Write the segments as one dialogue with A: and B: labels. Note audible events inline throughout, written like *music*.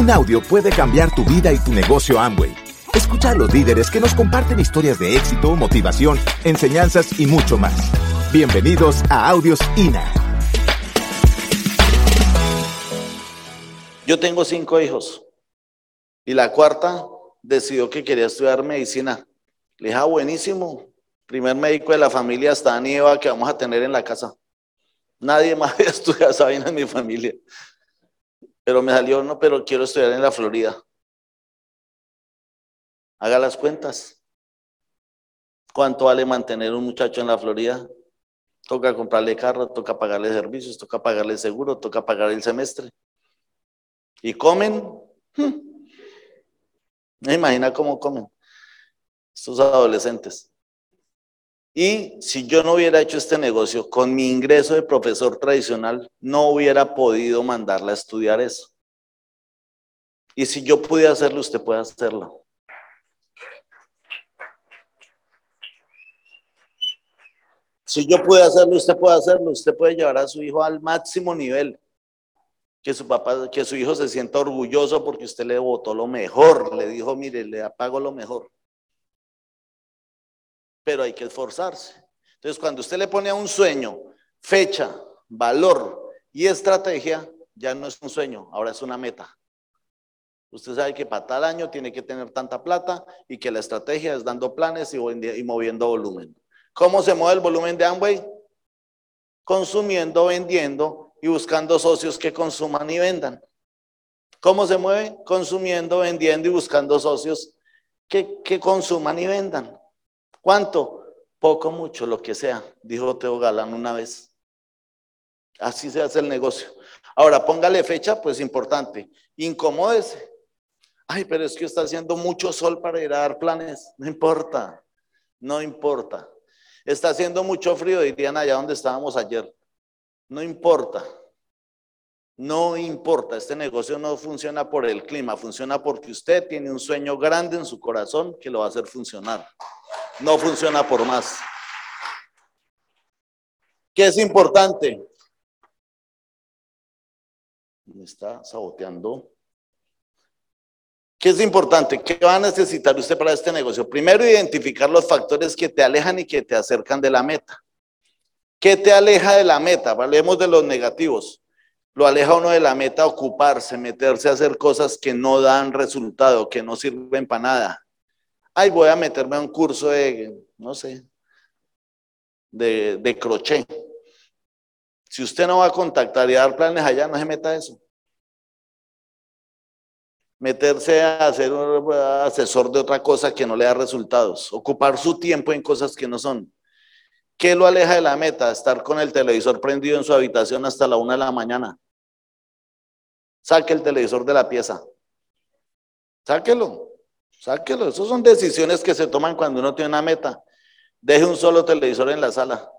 A: Un audio puede cambiar tu vida y tu negocio Amway. Escucha a los líderes que nos comparten historias de éxito, motivación, enseñanzas y mucho más. Bienvenidos a Audios INA.
B: Yo tengo cinco hijos y la cuarta decidió que quería estudiar medicina. Le dije, ah, buenísimo, primer médico de la familia hasta Aníbal que vamos a tener en la casa. Nadie *laughs* más había estudiado esa en mi familia. Pero me salió, no, pero quiero estudiar en la Florida. Haga las cuentas. ¿Cuánto vale mantener un muchacho en la Florida? Toca comprarle carro, toca pagarle servicios, toca pagarle seguro, toca pagar el semestre. ¿Y comen? Hmm. ¿Me imagina cómo comen estos adolescentes? Y si yo no hubiera hecho este negocio con mi ingreso de profesor tradicional, no hubiera podido mandarla a estudiar eso. Y si yo pude hacerlo, usted puede hacerlo. Si yo pude hacerlo, usted puede hacerlo. Usted puede llevar a su hijo al máximo nivel. Que su papá, que su hijo se sienta orgulloso porque usted le votó lo mejor. Le dijo, mire, le apago lo mejor pero hay que esforzarse. Entonces, cuando usted le pone a un sueño fecha, valor y estrategia, ya no es un sueño, ahora es una meta. Usted sabe que para tal año tiene que tener tanta plata y que la estrategia es dando planes y, moviendo volumen. ¿Cómo se mueve el volumen de Amway? Consumiendo, vendiendo y buscando socios que consuman y vendan. ¿Cómo se mueve? Consumiendo, vendiendo y buscando socios que, que consuman y vendan. ¿Cuánto? Poco, mucho, lo que sea, dijo Teo Galán una vez. Así se hace el negocio. Ahora, póngale fecha, pues importante. Incomódese. Ay, pero es que está haciendo mucho sol para ir a dar planes. No importa, no importa. Está haciendo mucho frío, dirían allá donde estábamos ayer. No importa. No importa, este negocio no funciona por el clima, funciona porque usted tiene un sueño grande en su corazón que lo va a hacer funcionar no funciona por más. ¿Qué es importante? Me está saboteando. ¿Qué es importante? ¿Qué va a necesitar usted para este negocio? Primero, identificar los factores que te alejan y que te acercan de la meta. ¿Qué te aleja de la meta? Hablemos de los negativos. Lo aleja uno de la meta ocuparse, meterse a hacer cosas que no dan resultado, que no sirven para nada ay, voy a meterme a un curso de, no sé, de, de crochet. Si usted no va a contactar y dar planes allá, no se meta a eso. Meterse a ser un asesor de otra cosa que no le da resultados. Ocupar su tiempo en cosas que no son. ¿Qué lo aleja de la meta? Estar con el televisor prendido en su habitación hasta la una de la mañana. Saque el televisor de la pieza. Sáquelo. Sáquelo. Esas son decisiones que se toman cuando uno tiene una meta. Deje un solo televisor en la sala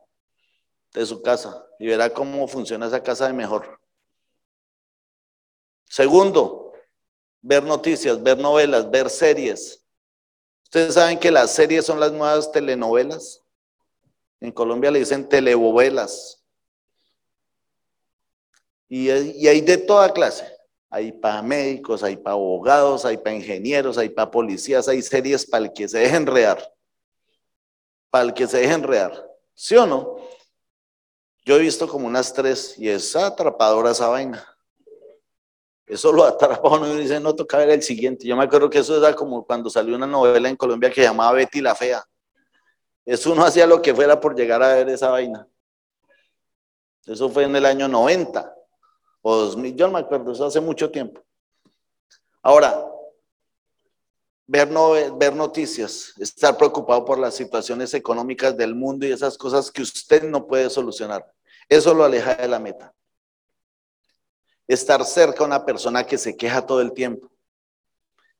B: de su casa y verá cómo funciona esa casa de mejor. Segundo, ver noticias, ver novelas, ver series. Ustedes saben que las series son las nuevas telenovelas. En Colombia le dicen telebovelas. Y, hay de toda clase hay para médicos, hay para abogados, hay para ingenieros, hay para policías, hay series para el que se deje enredar. Para el que se deje enredar. ¿Sí o no? Yo he visto como unas tres y es atrapadora esa vaina. Eso lo atrapa uno y dice, no toca ver el siguiente. Yo me acuerdo que eso era como cuando salió una novela en Colombia que llamaba Betty la Fea. Eso uno hacía lo que fuera por llegar a ver esa vaina. Eso fue en el año 90 o 2000, yo no me acuerdo, eso hace mucho tiempo. Ahora, ver, ver noticias, estar preocupado por las situaciones económicas del mundo y esas cosas que usted no puede solucionar, eso lo aleja de la meta. Estar cerca a una persona que se queja todo el tiempo.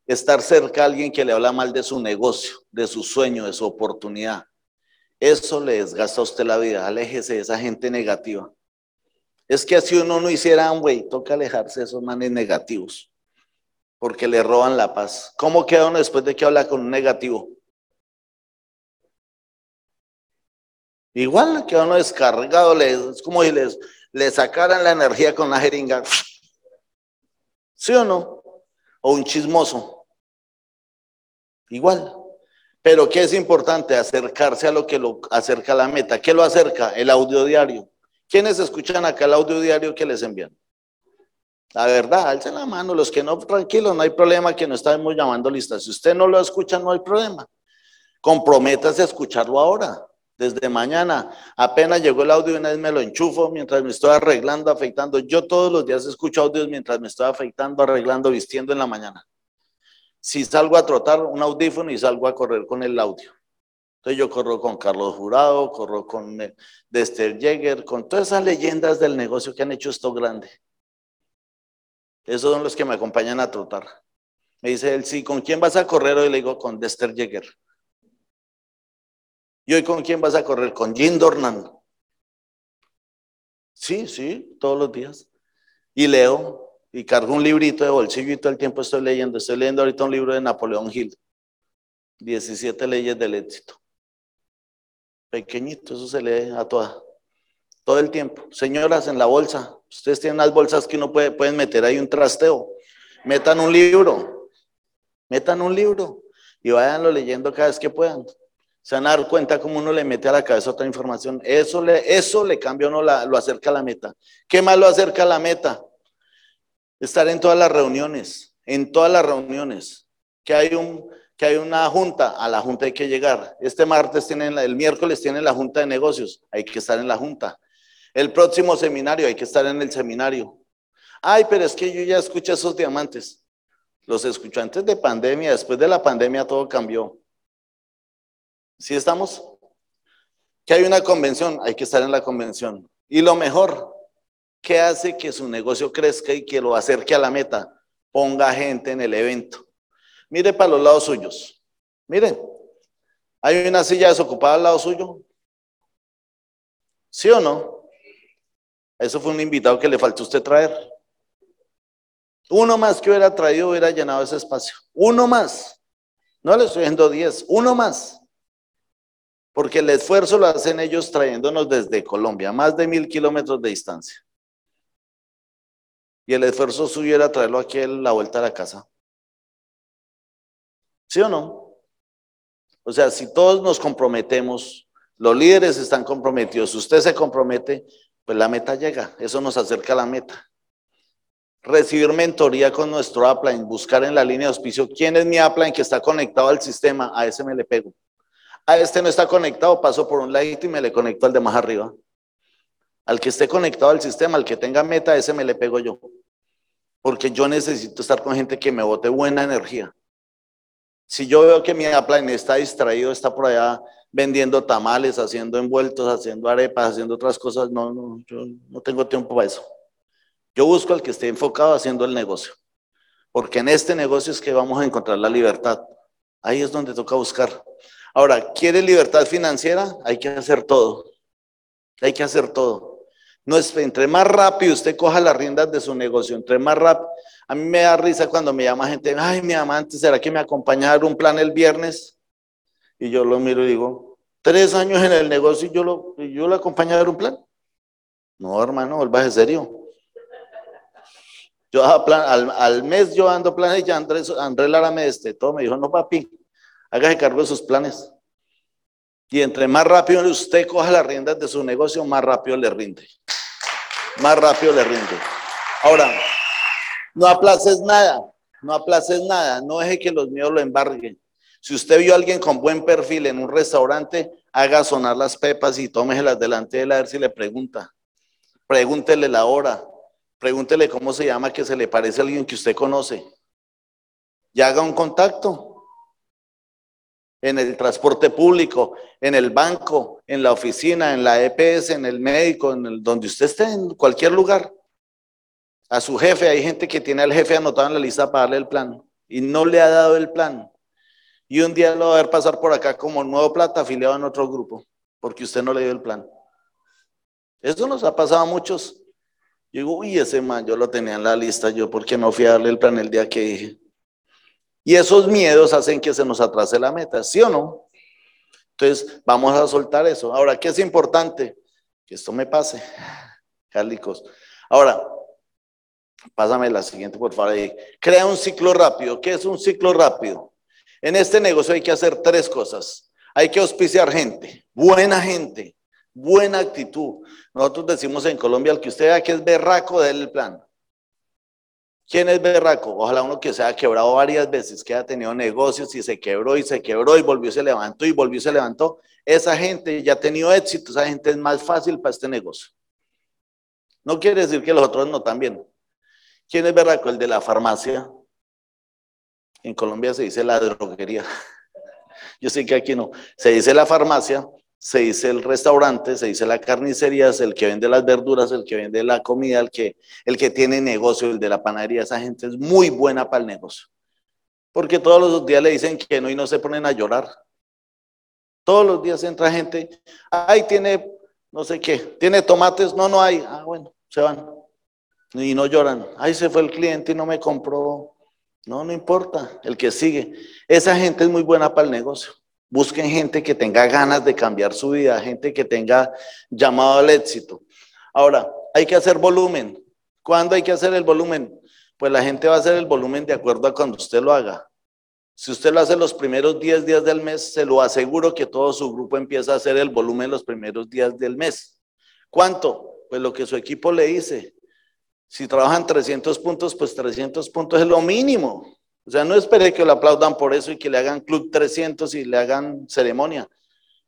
B: Estar cerca a alguien que le habla mal de su negocio, de su sueño, de su oportunidad. Eso le desgasta a usted la vida. Aléjese de esa gente negativa. Es que si uno no hiciera güey, toca alejarse de esos manes negativos, porque le roban la paz. ¿Cómo queda uno después de que habla con un negativo? Igual queda uno descargado, es como si les, le sacaran la energía con la jeringa. ¿Sí o no? o un chismoso. Igual. Pero ¿qué es importante? Acercarse a lo que lo acerca a la meta. ¿Qué lo acerca? El audio diario. ¿Quiénes escuchan acá el audio diario que les envían? La verdad, alcen la mano. Los que no, tranquilos, no hay problema que no estamos llamando listas. Si usted no lo escucha, no hay problema. Comprométase a escucharlo ahora desde mañana. Apenas llegó el audio, una vez me lo enchufo mientras me estoy arreglando, afeitando. Yo todos los días escucho audios mientras me estoy afeitando, arreglando, vistiendo en la mañana. Si salgo a trotar, un audífono y salgo a correr con el audio. Entonces yo corro con Carlos Jurado, corro con Dexter Jäger, con todas esas leyendas del negocio que han hecho esto grande. Esos son los que me acompañan a trotar. Me dice él, sí, ¿con quién vas a correr hoy? Le digo, con Dexter Jäger. ¿Y hoy con quién vas a correr? Con Jim Dornan. Sí, sí, todos los días. Y leo y cargo un librito de bolsillo y todo el tiempo estoy leyendo. Estoy leyendo ahorita un libro de Napoleón Hill. 17 leyes del éxito. Pequeñito, eso se lee a toda. Todo el tiempo. Señoras, en la bolsa. Ustedes tienen unas bolsas que uno puede, pueden meter ahí un trasteo. Metan un libro. Metan un libro. Y váyanlo leyendo cada vez que puedan se van a dar cuenta cómo uno le mete a la cabeza otra información. Eso le, eso le cambia uno, la, lo acerca a la meta. ¿Qué más lo acerca a la meta? Estar en todas las reuniones, en todas las reuniones. Que hay, un, que hay una junta, a la junta hay que llegar. Este martes tienen, el miércoles tienen la junta de negocios, hay que estar en la junta. El próximo seminario, hay que estar en el seminario. Ay, pero es que yo ya escuché esos diamantes. Los escuché antes de pandemia, después de la pandemia todo cambió. ¿Sí estamos? Que hay una convención, hay que estar en la convención. Y lo mejor, ¿qué hace que su negocio crezca y que lo acerque a la meta? Ponga gente en el evento. Mire para los lados suyos. Miren, hay una silla desocupada al lado suyo. ¿Sí o no? Eso fue un invitado que le faltó usted traer. Uno más que hubiera traído hubiera llenado ese espacio. Uno más. No le estoy diciendo diez, uno más. Porque el esfuerzo lo hacen ellos trayéndonos desde Colombia, más de mil kilómetros de distancia. Y el esfuerzo suyo era traerlo aquí a la vuelta a la casa. ¿Sí o no? O sea, si todos nos comprometemos, los líderes están comprometidos, usted se compromete, pues la meta llega, eso nos acerca a la meta. Recibir mentoría con nuestro upline, buscar en la línea de auspicio quién es mi upline que está conectado al sistema, a ese me le pego. A este no está conectado, paso por un ladito y me le conecto al de más arriba. Al que esté conectado al sistema, al que tenga meta, ese me le pego yo. Porque yo necesito estar con gente que me bote buena energía. Si yo veo que mi upline está distraído, está por allá vendiendo tamales, haciendo envueltos, haciendo arepas, haciendo otras cosas, no, no, yo no tengo tiempo para eso. Yo busco al que esté enfocado haciendo el negocio. Porque en este negocio es que vamos a encontrar la libertad. Ahí es donde toca buscar. Ahora, ¿quiere libertad financiera? Hay que hacer todo. Hay que hacer todo. No es, entre más rápido usted coja las riendas de su negocio, entre más rápido. A mí me da risa cuando me llama gente, ay, mi amante, ¿será que me acompaña a dar un plan el viernes? Y yo lo miro y digo, tres años en el negocio y yo lo, yo a dar un plan. No, hermano, vuelva serio. Yo plan, al, mes yo ando planes y Andrés, Andrés Lara me destetó, me dijo, no papi, Hágase cargo de sus planes. Y entre más rápido usted coja las riendas de su negocio, más rápido le rinde. Más rápido le rinde. Ahora, no aplaces nada, no aplaces nada, no deje que los míos lo embarguen. Si usted vio a alguien con buen perfil en un restaurante, haga sonar las pepas y tómeselas delante de él a ver si le pregunta. Pregúntele la hora, pregúntele cómo se llama, que se le parece a alguien que usted conoce. Y haga un contacto en el transporte público, en el banco, en la oficina, en la EPS, en el médico, en el, donde usted esté, en cualquier lugar. A su jefe, hay gente que tiene al jefe anotado en la lista para darle el plan y no le ha dado el plan. Y un día lo va a ver pasar por acá como nuevo plata afiliado en otro grupo, porque usted no le dio el plan. Eso nos ha pasado a muchos. Yo digo, uy, ese man, yo lo tenía en la lista, yo, ¿por qué no fui a darle el plan el día que dije? Y esos miedos hacen que se nos atrase la meta, ¿sí o no? Entonces, vamos a soltar eso. Ahora, ¿qué es importante? Que esto me pase, *laughs* Carlicos. Ahora, Pásame la siguiente, por favor. Crea un ciclo rápido. ¿Qué es un ciclo rápido? En este negocio hay que hacer tres cosas. Hay que auspiciar gente, buena gente, buena actitud. Nosotros decimos en Colombia, el que usted vea que es berraco, déle el plan. ¿Quién es berraco? Ojalá uno que se haya quebrado varias veces, que haya tenido negocios y se quebró y se quebró y volvió y se levantó y volvió y se levantó. Esa gente ya ha tenido éxito, esa gente es más fácil para este negocio. No quiere decir que los otros no también. ¿Quién es berraco? El de la farmacia. En Colombia se dice la droguería. *laughs* Yo sé que aquí no. Se dice la farmacia, se dice el restaurante, se dice la carnicería, es el que vende las verduras, el que vende la comida, el que, el que tiene negocio, el de la panadería. Esa gente es muy buena para el negocio. Porque todos los días le dicen que no y no se ponen a llorar. Todos los días entra gente, ay, tiene, no sé qué, tiene tomates, no, no hay. Ah, bueno, se van. Y no lloran. Ay, se fue el cliente y no me compró. No, no importa, el que sigue. Esa gente es muy buena para el negocio. Busquen gente que tenga ganas de cambiar su vida, gente que tenga llamado al éxito. Ahora, hay que hacer volumen. ¿Cuándo hay que hacer el volumen? Pues la gente va a hacer el volumen de acuerdo a cuando usted lo haga. Si usted lo hace los primeros 10 días del mes, se lo aseguro que todo su grupo empieza a hacer el volumen los primeros días del mes. ¿Cuánto? Pues lo que su equipo le dice. Si trabajan 300 puntos, pues 300 puntos es lo mínimo. O sea, no espere que lo aplaudan por eso y que le hagan club 300 y le hagan ceremonia.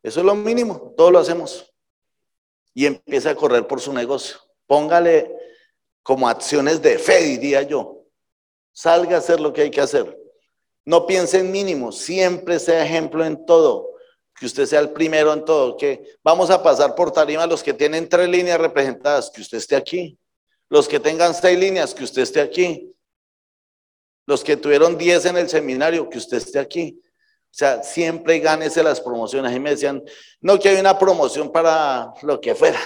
B: Eso es lo mínimo, todo lo hacemos. Y empieza a correr por su negocio. Póngale como acciones de fe, diría yo. Salga a hacer lo que hay que hacer. No piense en mínimo, siempre sea ejemplo en todo. Que usted sea el primero en todo. Que vamos a pasar por tarima los que tienen tres líneas representadas, que usted esté aquí. Los que tengan seis líneas, que usted esté aquí. Los que tuvieron diez en el seminario, que usted esté aquí. O sea, siempre gánese las promociones. Y me decían, no, que hay una promoción para lo que fuera.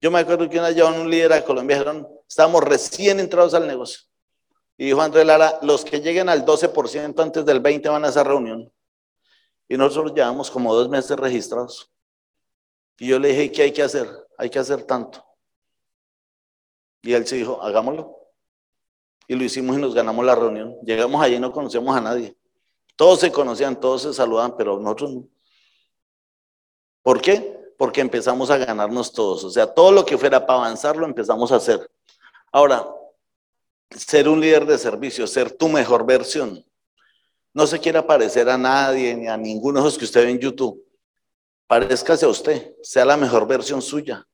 B: Yo me acuerdo que una vez un líder a Colombia, dijeron, estamos recién entrados al negocio. Y dijo Andrés Lara, los que lleguen al 12% antes del 20 van a esa reunión. Y nosotros llevamos como dos meses registrados. Y yo le dije, ¿qué hay que hacer? Hay que hacer tanto. Y él se dijo, hagámoslo. Y lo hicimos y nos ganamos la reunión. Llegamos allí y no conocíamos a nadie. Todos se conocían, todos se saludaban, pero nosotros no. ¿Por qué? Porque empezamos a ganarnos todos. O sea, todo lo que fuera para avanzar lo empezamos a hacer. Ahora, ser un líder de servicio, ser tu mejor versión. No se quiera parecer a nadie ni a ninguno de los que usted ve en YouTube. Parezcase a usted, sea la mejor versión suya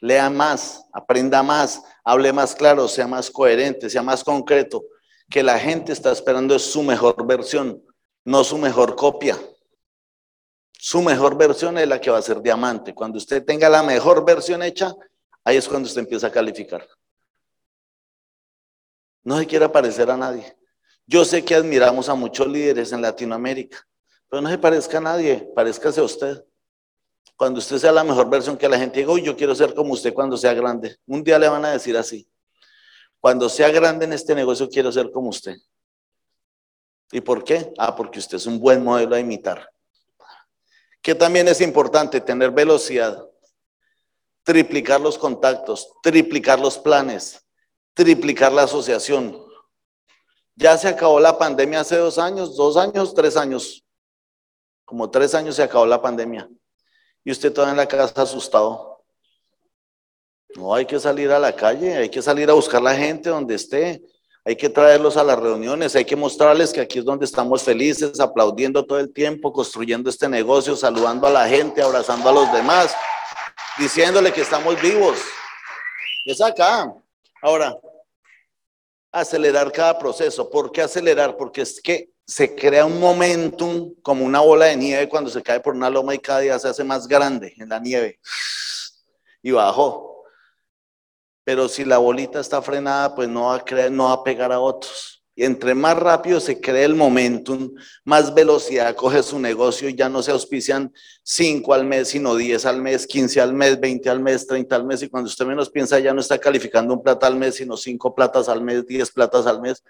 B: lea más, aprenda más, hable más claro, sea más coherente, sea más concreto. Que la gente está esperando es su mejor versión, no su mejor copia. Su mejor versión es la que va a ser diamante. Cuando usted tenga la mejor versión hecha, ahí es cuando usted empieza a calificar. No se quiera parecer a nadie. Yo sé que admiramos a muchos líderes en Latinoamérica, pero no se parezca a nadie, parezcase a usted. Cuando usted sea la mejor versión que la gente diga, uy, yo quiero ser como usted cuando sea grande. Un día le van a decir así. Cuando sea grande en este negocio, quiero ser como usted. ¿Y por qué? Ah, porque usted es un buen modelo a imitar. Que también es importante tener velocidad, triplicar los contactos, triplicar los planes, triplicar la asociación. Ya se acabó la pandemia hace dos años, dos años, tres años. Como tres años se acabó la pandemia y usted todavía en la casa asustado. No, hay que salir a la calle, hay que salir a buscar la gente donde esté, hay que traerlos a las reuniones, hay que mostrarles que aquí es donde estamos felices, aplaudiendo todo el tiempo, construyendo este negocio, saludando a la gente, abrazando a los demás, diciéndole que estamos vivos. Es acá. Ahora, acelerar cada proceso. ¿Por qué acelerar? Porque es que se crea un momentum como una bola de nieve cuando se cae por una loma y cada día se hace más grande en la nieve y bajó. Pero si la bolita está frenada, pues no va a, crear, no va a pegar a otros. Y entre más rápido se crea el momentum, más velocidad coge su negocio y ya no se auspician 5 al mes, sino 10 al mes, 15 al mes, 20 al mes, 30 al mes. Y cuando usted menos piensa, ya no está calificando un plata al mes, sino 5 platas al mes, 10 platas al mes.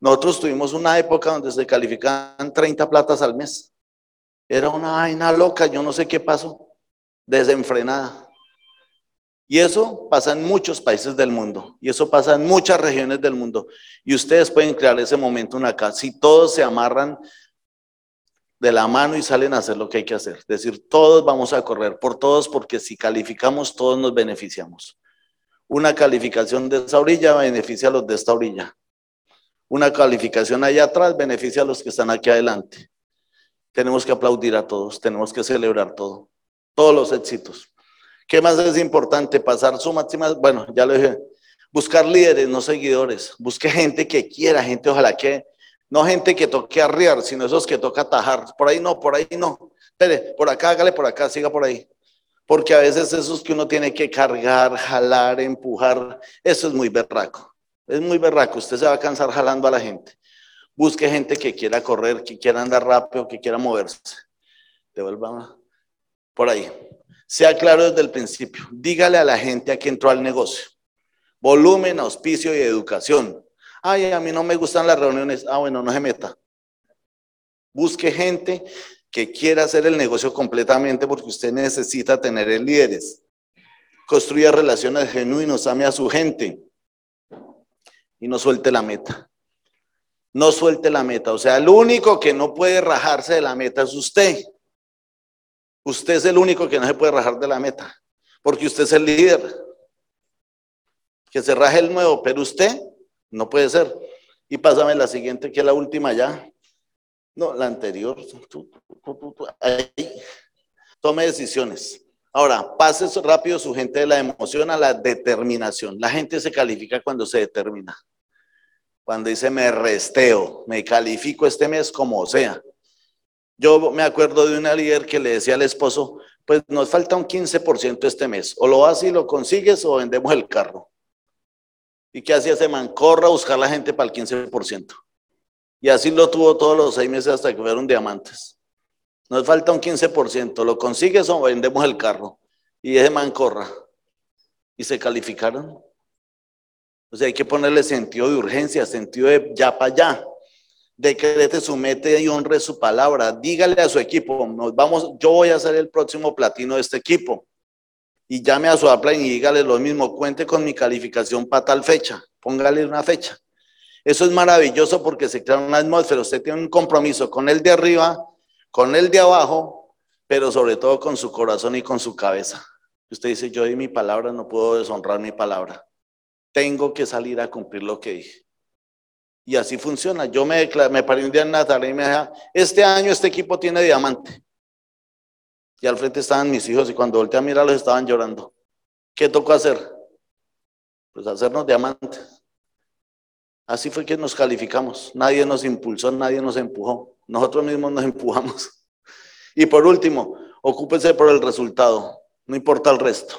B: Nosotros tuvimos una época donde se calificaban 30 platas al mes. Era una vaina loca, yo no sé qué pasó, desenfrenada. Y eso pasa en muchos países del mundo, y eso pasa en muchas regiones del mundo. Y ustedes pueden crear ese momento acá. Si todos se amarran de la mano y salen a hacer lo que hay que hacer. Es decir, todos vamos a correr por todos porque si calificamos, todos nos beneficiamos. Una calificación de esa orilla beneficia a los de esta orilla. Una calificación allá atrás beneficia a los que están aquí adelante. Tenemos que aplaudir a todos, tenemos que celebrar todo, todos los éxitos. ¿Qué más es importante? Pasar su máxima, bueno, ya lo dije, buscar líderes, no seguidores. Busque gente que quiera, gente ojalá que, no gente que toque arriar, sino esos que toca atajar. Por ahí no, por ahí no. Espere, por acá, hágale por acá, siga por ahí. Porque a veces esos que uno tiene que cargar, jalar, empujar, eso es muy berraco. Es muy berraco. Usted se va a cansar jalando a la gente. Busque gente que quiera correr, que quiera andar rápido, que quiera moverse. Devuelva por ahí. Sea claro desde el principio. Dígale a la gente a que entró al negocio. Volumen, auspicio y educación. Ay, a mí no me gustan las reuniones. Ah, bueno, no se meta. Busque gente que quiera hacer el negocio completamente porque usted necesita tener líderes. Construya relaciones genuinas, ame a su gente y no suelte la meta. No suelte la meta. O sea, el único que no puede rajarse de la meta es usted. Usted es el único que no se puede rajar de la meta, porque usted es el líder. Que se raje el nuevo, pero usted no puede ser. Y pásame la siguiente, que es la última ya. No, la anterior. Ahí. Tome decisiones. Ahora, pase rápido su gente de la emoción a la determinación. La gente se califica cuando se determina. Cuando dice me resteo, me califico este mes como sea. Yo me acuerdo de una líder que le decía al esposo, pues nos falta un 15% este mes, o lo haces y lo consigues o vendemos el carro. ¿Y qué hacía ese man? Corra a buscar la gente para el 15%. Y así lo tuvo todos los seis meses hasta que fueron diamantes. Nos falta un 15%, lo consigues o vendemos el carro. Y ese man corra. Y se calificaron. O sea, hay que ponerle sentido de urgencia, sentido de ya para allá decrete su meta y honre su palabra. Dígale a su equipo, nos vamos, yo voy a ser el próximo platino de este equipo. Y llame a su upline y dígale lo mismo, cuente con mi calificación para tal fecha, póngale una fecha. Eso es maravilloso porque se crea una atmósfera, usted tiene un compromiso con el de arriba, con el de abajo, pero sobre todo con su corazón y con su cabeza. Usted dice, yo di mi palabra, no puedo deshonrar mi palabra. Tengo que salir a cumplir lo que dije. Y así funciona. Yo me, me paré un día en Natalia y me dije, este año este equipo tiene diamante. Y al frente estaban mis hijos y cuando volteé a mirarlos estaban llorando. ¿Qué tocó hacer? Pues hacernos diamantes. Así fue que nos calificamos. Nadie nos impulsó, nadie nos empujó. Nosotros mismos nos *laughs* empujamos. Y por último, ocúpese por el resultado. No importa el resto.